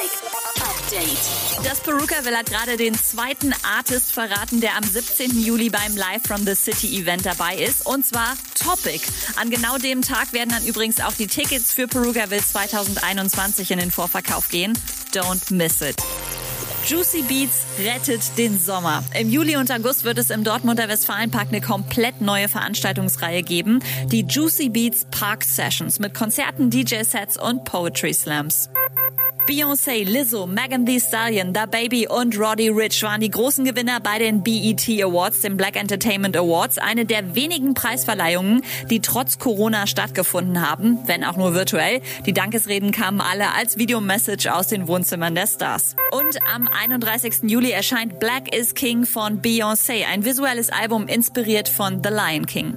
Update. Das Perukaville hat gerade den zweiten Artist verraten, der am 17. Juli beim Live from the City Event dabei ist. Und zwar Topic. An genau dem Tag werden dann übrigens auch die Tickets für Perukaville 2021 in den Vorverkauf gehen. Don't miss it. Juicy Beats rettet den Sommer. Im Juli und August wird es im Dortmunder Westfalenpark eine komplett neue Veranstaltungsreihe geben. Die Juicy Beats Park Sessions mit Konzerten, DJ-Sets und Poetry Slams. Beyoncé, Lizzo, Megan Thee Stallion, Da Baby und Roddy Rich waren die großen Gewinner bei den BET Awards, den Black Entertainment Awards, eine der wenigen Preisverleihungen, die trotz Corona stattgefunden haben, wenn auch nur virtuell. Die Dankesreden kamen alle als Videomessage aus den Wohnzimmern der Stars. Und am 31. Juli erscheint Black is King von Beyoncé, ein visuelles Album inspiriert von The Lion King.